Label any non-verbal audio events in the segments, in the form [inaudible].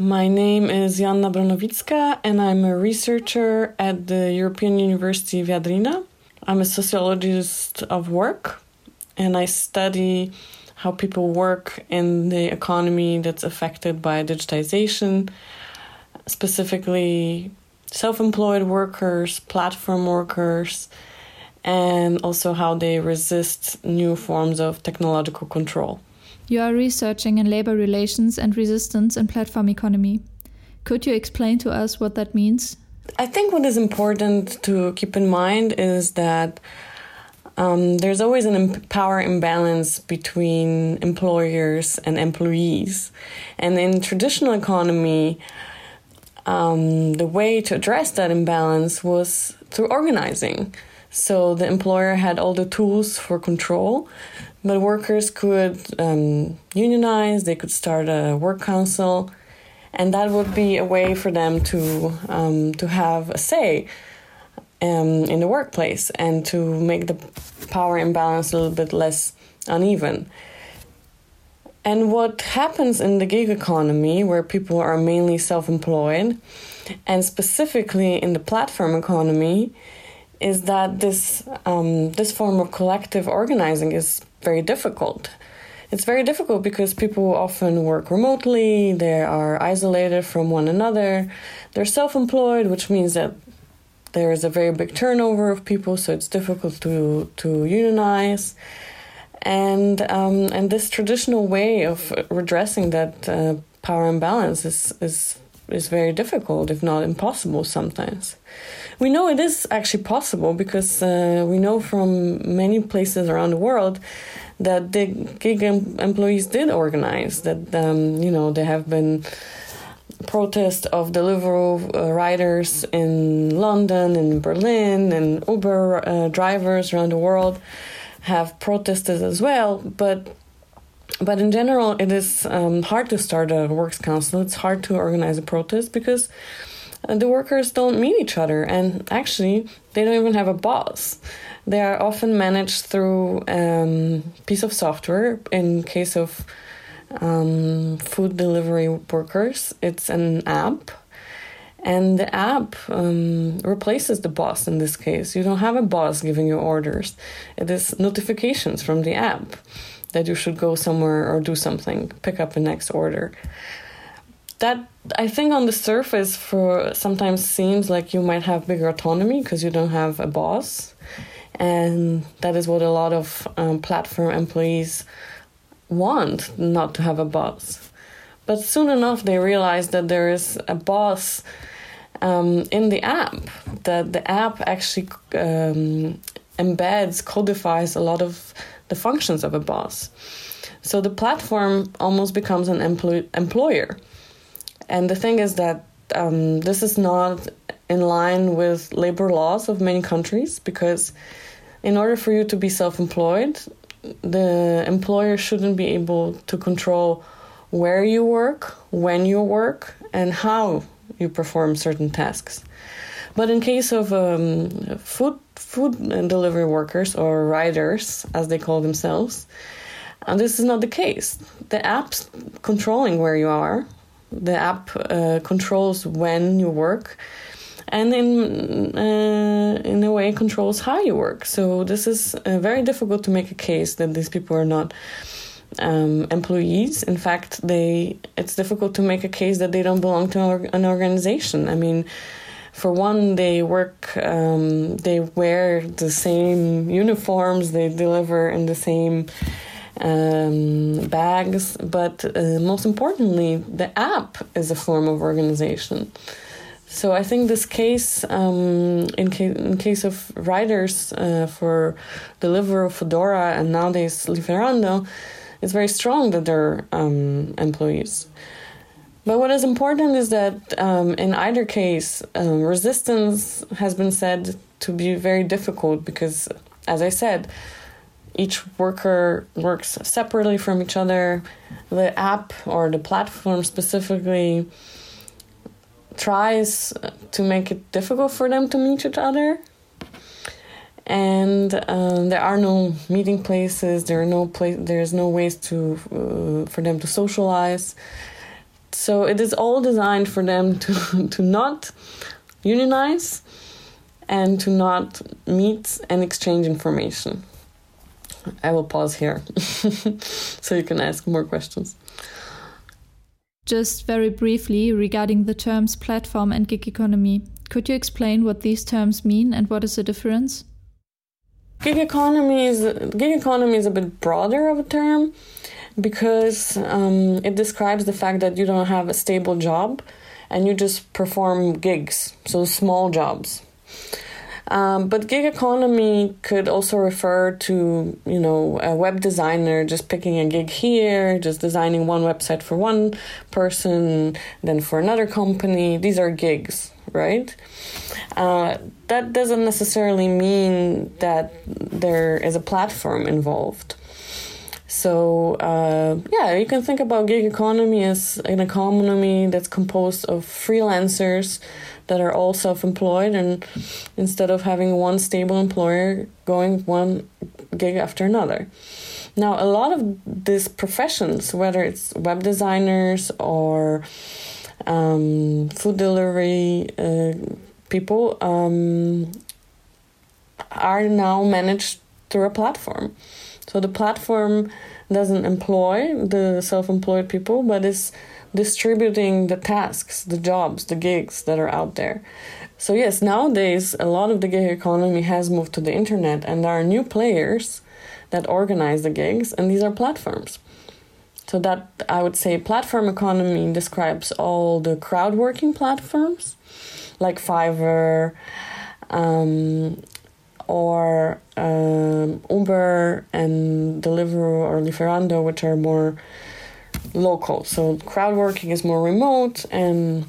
My name is Joanna Bronowicka, and I'm a researcher at the European University Viadrina. I'm a sociologist of work, and I study how people work in the economy that's affected by digitization, specifically self employed workers, platform workers, and also how they resist new forms of technological control. You are researching in labor relations and resistance in platform economy. Could you explain to us what that means? I think what is important to keep in mind is that um, there's always an power imbalance between employers and employees. And in traditional economy, um, the way to address that imbalance was through organizing. So the employer had all the tools for control but workers could um, unionize, they could start a work council, and that would be a way for them to um, to have a say um, in the workplace and to make the power imbalance a little bit less uneven. And what happens in the gig economy, where people are mainly self employed, and specifically in the platform economy, is that this um, this form of collective organizing is very difficult. It's very difficult because people often work remotely, they are isolated from one another, they're self employed, which means that there is a very big turnover of people, so it's difficult to, to unionize. And, um, and this traditional way of redressing that uh, power imbalance is, is, is very difficult, if not impossible, sometimes. We know it is actually possible because uh, we know from many places around the world that the gig em- employees did organize. That um, you know there have been protests of Deliveroo uh, riders in London and Berlin, and Uber uh, drivers around the world have protested as well. But but in general, it is um, hard to start a works council. It's hard to organize a protest because uh, the workers don't meet each other. And actually they don't even have a boss. They are often managed through a um, piece of software. In case of um, food delivery workers it's an app. And the app um, replaces the boss in this case. You don't have a boss giving you orders. It is notifications from the app that you should go somewhere or do something pick up the next order that I think on the surface for sometimes seems like you might have bigger autonomy because you don't have a boss, and that is what a lot of um, platform employees want, not to have a boss. But soon enough, they realize that there is a boss um, in the app. That the app actually um, embeds, codifies a lot of the functions of a boss. So the platform almost becomes an employ- employer and the thing is that um, this is not in line with labor laws of many countries because, in order for you to be self employed, the employer shouldn't be able to control where you work, when you work, and how you perform certain tasks. But in case of um, food food delivery workers or riders, as they call themselves, and this is not the case. The app's controlling where you are, the app uh, controls when you work and in uh, in a way controls how you work. So this is uh, very difficult to make a case that these people are not um, employees. In fact, they it's difficult to make a case that they don't belong to an organization. I mean. For one, they work, um, they wear the same uniforms, they deliver in the same um, bags, but uh, most importantly, the app is a form of organization. So I think this case, um, in, ca- in case of riders uh, for Deliveroo, Foodora, and nowadays Lieferando, is very strong that they're um, employees. But what is important is that um, in either case, um, resistance has been said to be very difficult because, as I said, each worker works separately from each other. The app or the platform specifically tries to make it difficult for them to meet each other. And um, there are no meeting places. There are no place. There's no ways to uh, for them to socialize. So it is all designed for them to, [laughs] to not unionize and to not meet and exchange information. I will pause here [laughs] so you can ask more questions. Just very briefly regarding the terms platform and gig economy, could you explain what these terms mean and what is the difference? Gig economy is gig economy is a bit broader of a term because um, it describes the fact that you don't have a stable job and you just perform gigs, so small jobs. Um, but gig economy could also refer to, you know, a web designer just picking a gig here, just designing one website for one person, then for another company. These are gigs, right? Uh, that doesn't necessarily mean that there is a platform involved. So uh, yeah, you can think about gig economy as an economy that's composed of freelancers that are all self-employed, and instead of having one stable employer going one gig after another. Now, a lot of these professions, whether it's web designers or um, food delivery uh, people, um, are now managed through a platform. So the platform doesn't employ the self employed people, but is distributing the tasks, the jobs, the gigs that are out there. So, yes, nowadays a lot of the gig economy has moved to the internet, and there are new players that organize the gigs, and these are platforms. So, that I would say platform economy describes all the crowd working platforms like Fiverr, um, or um, Uber and Deliveroo or Lieferando, which are more local. So crowd working is more remote, and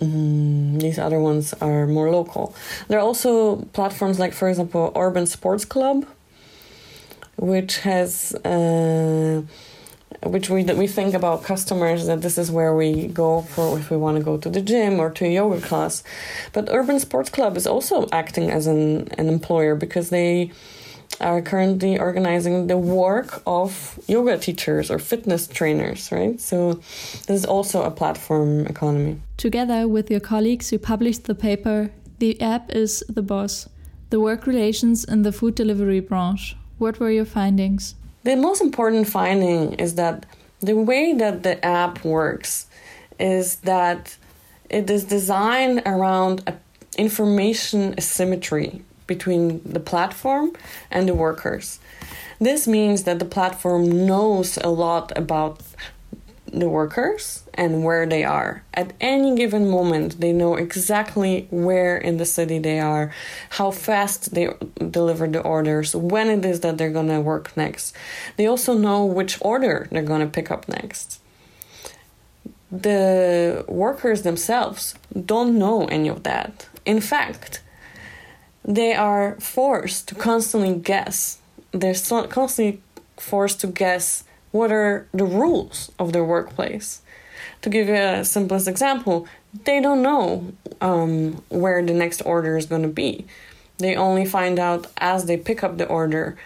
um, these other ones are more local. There are also platforms like, for example, Urban Sports Club, which has. Uh, which we we think about customers that this is where we go for if we want to go to the gym or to a yoga class. But Urban Sports Club is also acting as an, an employer because they are currently organizing the work of yoga teachers or fitness trainers, right? So this is also a platform economy. Together with your colleagues, you published the paper The App is the Boss The Work Relations in the Food Delivery Branch. What were your findings? The most important finding is that the way that the app works is that it is designed around a information asymmetry between the platform and the workers. This means that the platform knows a lot about the workers and where they are. At any given moment, they know exactly where in the city they are, how fast they deliver the orders, when it is that they're going to work next. They also know which order they're going to pick up next. The workers themselves don't know any of that. In fact, they are forced to constantly guess. They're constantly forced to guess what are the rules of their workplace. To give you a simplest example, they don't know um, where the next order is going to be. They only find out as they pick up the order.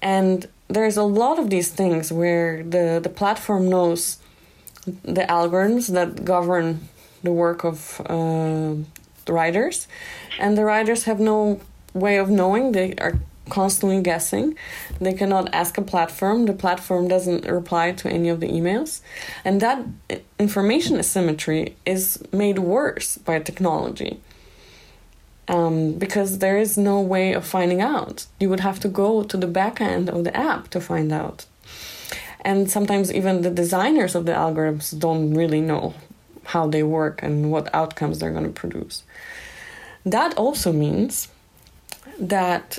And there's a lot of these things where the, the platform knows the algorithms that govern the work of uh, the riders, and the riders have no way of knowing. They are constantly guessing. They cannot ask a platform. The platform doesn't reply to any of the emails. And that information asymmetry is made worse by technology. Um, because there is no way of finding out. You would have to go to the back end of the app to find out. And sometimes even the designers of the algorithms don't really know how they work and what outcomes they're going to produce. That also means that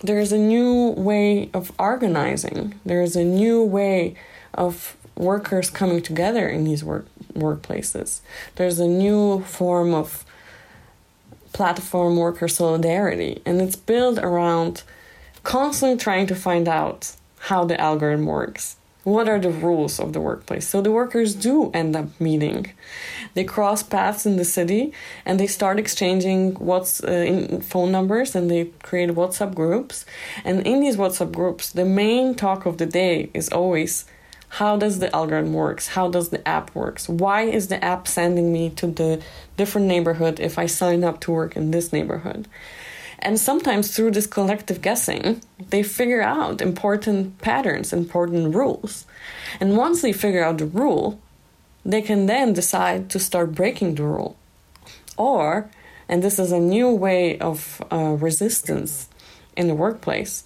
there's a new way of organizing. There's a new way of workers coming together in these work workplaces. There's a new form of platform worker solidarity, and it's built around constantly trying to find out how the algorithm works what are the rules of the workplace? So the workers do end up meeting. They cross paths in the city and they start exchanging what's uh, phone numbers and they create whatsapp groups. And in these whatsapp groups the main talk of the day is always how does the algorithm works? How does the app works? Why is the app sending me to the different neighborhood if i sign up to work in this neighborhood and sometimes through this collective guessing they figure out important patterns important rules. And once they figure out the rule they can then decide to start breaking the rule. Or and this is a new way of uh, resistance in the workplace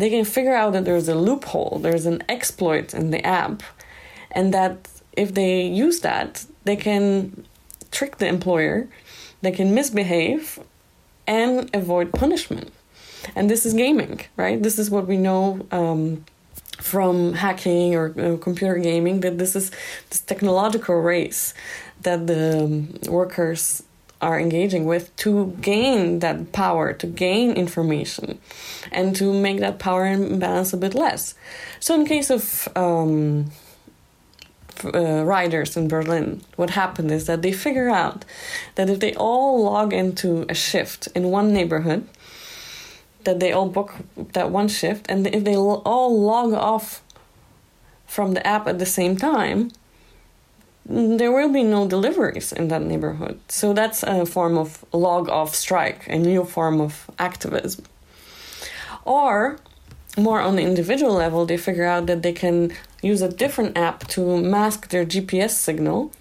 they can figure out that there's a loophole, there's an exploit in the app, and that if they use that, they can trick the employer, they can misbehave, and avoid punishment. And this is gaming, right? This is what we know um, from hacking or uh, computer gaming that this is this technological race that the um, workers are engaging with to gain that power, to gain information, and to make that power imbalance a bit less. So, in case of um, uh, riders in Berlin, what happened is that they figure out that if they all log into a shift in one neighborhood, that they all book that one shift, and if they all log off from the app at the same time, there will be no deliveries in that neighborhood. So that's a form of log off strike, a new form of activism. Or, more on the individual level, they figure out that they can use a different app to mask their GPS signal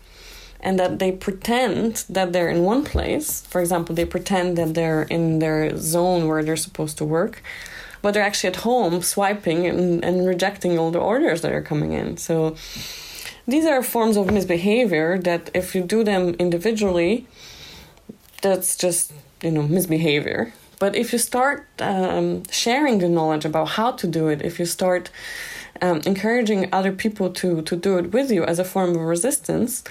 and that they pretend that they're in one place. For example, they pretend that they're in their zone where they're supposed to work, but they're actually at home swiping and, and rejecting all the orders that are coming in. So, these are forms of misbehavior that if you do them individually that's just you know misbehavior but if you start um, sharing the knowledge about how to do it if you start um, encouraging other people to to do it with you as a form of resistance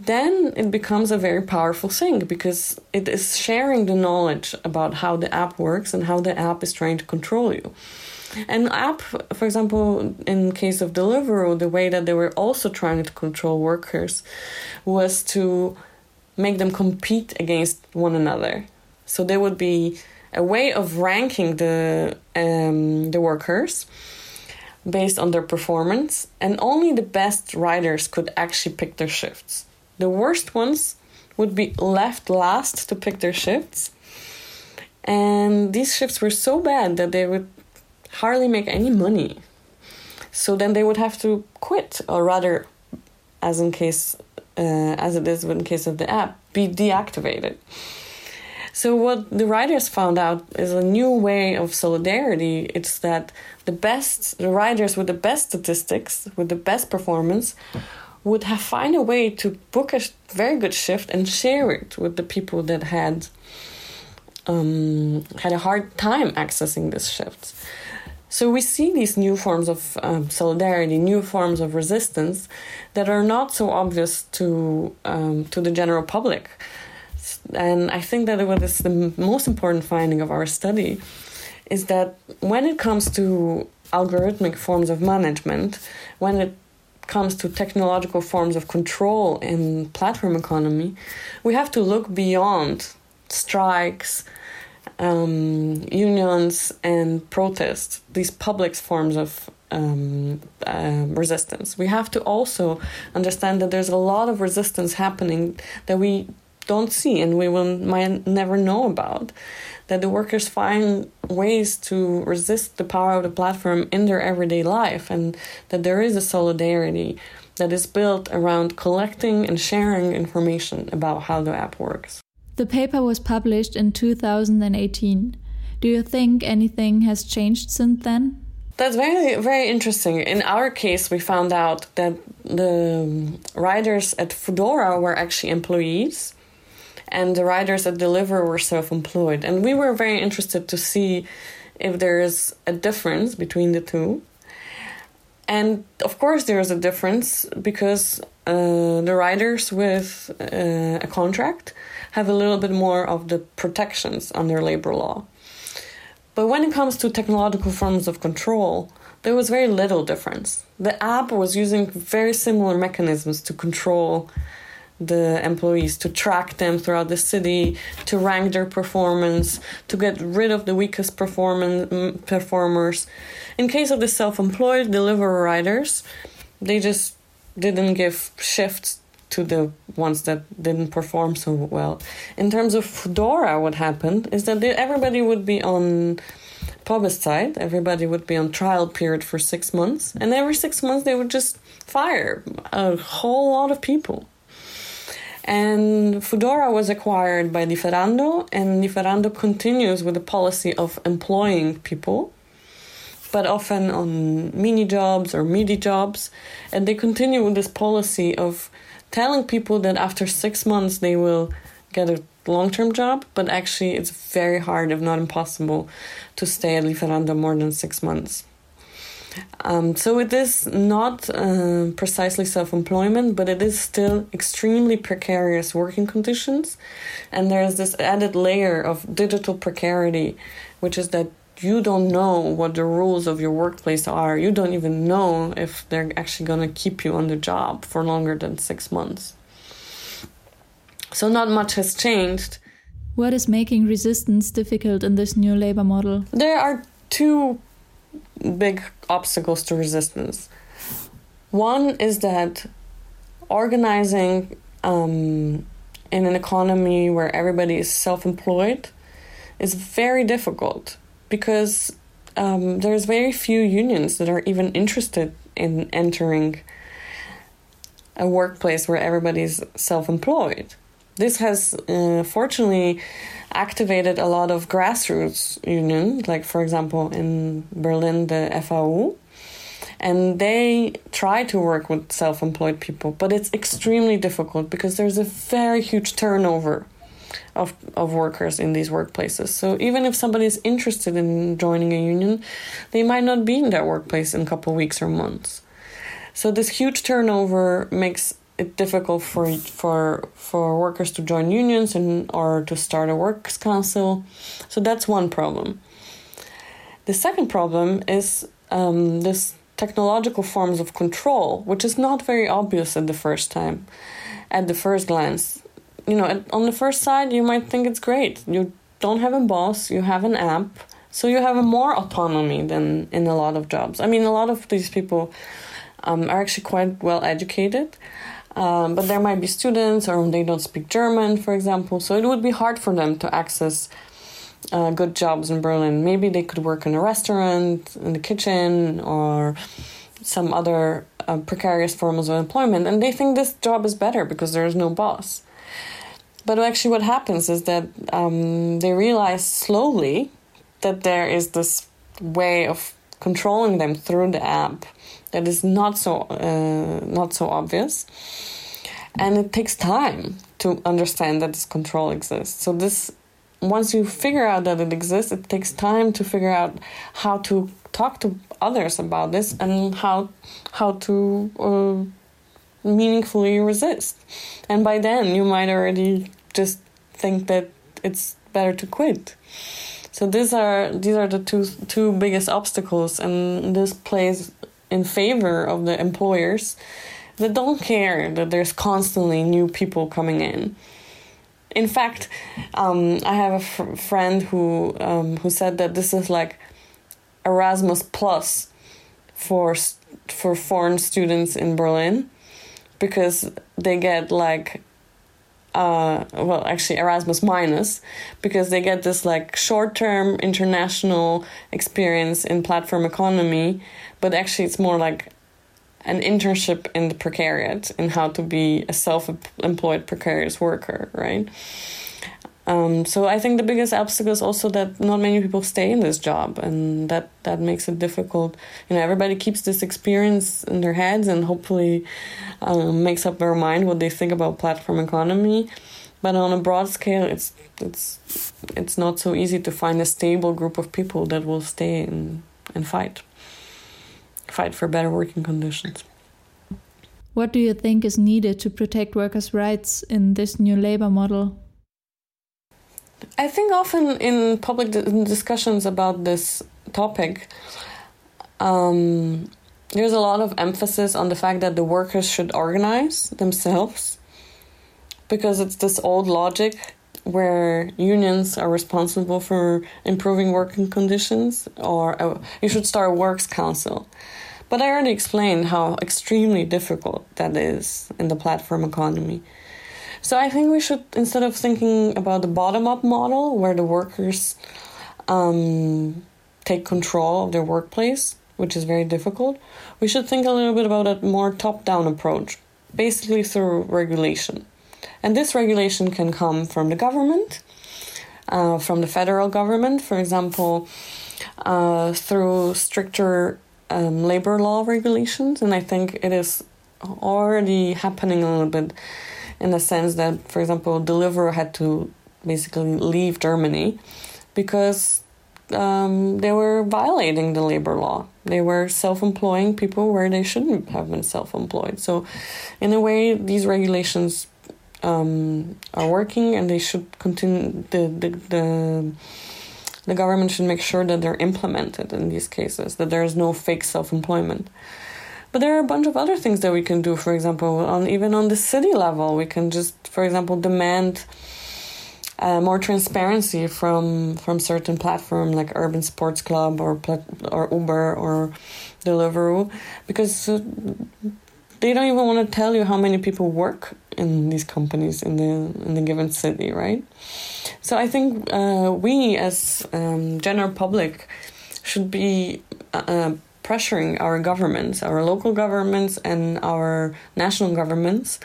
then it becomes a very powerful thing because it is sharing the knowledge about how the app works and how the app is trying to control you An app, for example, in case of Deliveroo, the way that they were also trying to control workers was to make them compete against one another. So there would be a way of ranking the um, the workers based on their performance, and only the best riders could actually pick their shifts. The worst ones would be left last to pick their shifts. And these shifts were so bad that they would hardly make any money. So then they would have to quit, or rather, as in case, uh, as it is in case of the app, be deactivated. So what the riders found out is a new way of solidarity. It's that the best, the riders with the best statistics, with the best performance, would have find a way to book a very good shift and share it with the people that had um, had a hard time accessing this shift. So we see these new forms of um, solidarity, new forms of resistance that are not so obvious to um, to the general public. And I think that what is the most important finding of our study is that when it comes to algorithmic forms of management, when it comes to technological forms of control in platform economy, we have to look beyond strikes, um, unions and protests, these public forms of um, uh, resistance. We have to also understand that there's a lot of resistance happening that we don't see and we will might never know about. That the workers find ways to resist the power of the platform in their everyday life, and that there is a solidarity that is built around collecting and sharing information about how the app works. The paper was published in 2018. Do you think anything has changed since then? That's very, very interesting. In our case, we found out that the riders at Foodora were actually employees, and the riders at Deliveroo were self employed. And we were very interested to see if there is a difference between the two. And of course, there is a difference because uh, the riders with uh, a contract have a little bit more of the protections under labor law. But when it comes to technological forms of control, there was very little difference. The app was using very similar mechanisms to control the employees, to track them throughout the city, to rank their performance, to get rid of the weakest performers. In case of the self-employed delivery riders, they just didn't give shifts to the ones that didn't perform so well. In terms of Foodora, what happened is that everybody would be on Probezeit, everybody would be on trial period for six months, and every six months they would just fire a whole lot of people. And Foodora was acquired by Lieferando, and Lieferando continues with the policy of employing people but often on mini jobs or midi jobs. And they continue with this policy of telling people that after six months they will get a long term job, but actually it's very hard, if not impossible, to stay at Lieferando more than six months. Um, so it is not uh, precisely self employment, but it is still extremely precarious working conditions. And there's this added layer of digital precarity, which is that you don't know what the rules of your workplace are. You don't even know if they're actually going to keep you on the job for longer than six months. So, not much has changed. What is making resistance difficult in this new labor model? There are two big obstacles to resistance. One is that organizing um, in an economy where everybody is self employed is very difficult because um, there's very few unions that are even interested in entering a workplace where everybody's self-employed. This has uh, fortunately activated a lot of grassroots unions, like for example in Berlin the FAU, and they try to work with self-employed people, but it's extremely difficult because there's a very huge turnover of, of workers in these workplaces. So even if somebody is interested in joining a union, they might not be in that workplace in a couple weeks or months. So this huge turnover makes it difficult for for for workers to join unions and or to start a works council. So that's one problem. The second problem is um, this technological forms of control, which is not very obvious at the first time, at the first glance you know, on the first side, you might think it's great. You don't have a boss, you have an app, so you have a more autonomy than in a lot of jobs. I mean, a lot of these people um, are actually quite well educated. Um, but there might be students or they don't speak German, for example, so it would be hard for them to access uh, good jobs in Berlin. Maybe they could work in a restaurant, in the kitchen, or some other uh, precarious forms of employment, and they think this job is better because there is no boss. But actually, what happens is that um, they realize slowly that there is this way of controlling them through the app that is not so uh, not so obvious, and it takes time to understand that this control exists. So this once you figure out that it exists, it takes time to figure out how to talk to others about this and how how to uh, meaningfully resist. And by then, you might already just think that it's better to quit. So these are these are the two two biggest obstacles, and this plays in favor of the employers that don't care that there's constantly new people coming in. In fact, um, I have a fr- friend who um, who said that this is like Erasmus plus for for foreign students in Berlin because they get like uh, well, actually Erasmus minus, because they get this like short term international experience in platform economy, but actually it's more like an internship in the precariat in how to be a self employed precarious worker, right? Um, so I think the biggest obstacle is also that not many people stay in this job, and that that makes it difficult. You know, everybody keeps this experience in their heads, and hopefully um, makes up their mind what they think about platform economy. But on a broad scale, it's it's it's not so easy to find a stable group of people that will stay and and fight, fight for better working conditions. What do you think is needed to protect workers' rights in this new labor model? I think often in public discussions about this topic, um, there's a lot of emphasis on the fact that the workers should organize themselves because it's this old logic where unions are responsible for improving working conditions or uh, you should start a works council But I already explained how extremely difficult that is in the platform economy. So I think we should, instead of thinking about the bottom up model where the workers um, take control of their workplace, which is very difficult, we should think a little bit about a more top down approach, basically through regulation. And this regulation can come from the government, uh, from the federal government, for example, uh, through stricter um, labor law regulations. And I think it is already happening a little bit in the sense that, for example, Deliveroo had to basically leave Germany because um, they were violating the labor law. They were self employing people where they shouldn't have been self employed. So, in a way, these regulations um, are working and they should continue. The, the, the, the government should make sure that they're implemented in these cases, that there is no fake self employment. But there are a bunch of other things that we can do. For example, on even on the city level, we can just, for example, demand uh, more transparency from from certain platform like Urban Sports Club or or Uber or Deliveroo, because uh, they don't even want to tell you how many people work in these companies in the in the given city, right? So I think uh, we as um, general public should be uh, uh, pressuring our governments, our local governments, and our national governments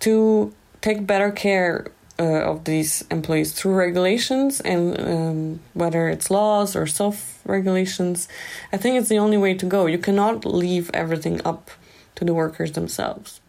to take better care uh, of these employees through regulations and um, whether it's laws or self regulations. I think it's the only way to go. You cannot leave everything up to the workers themselves.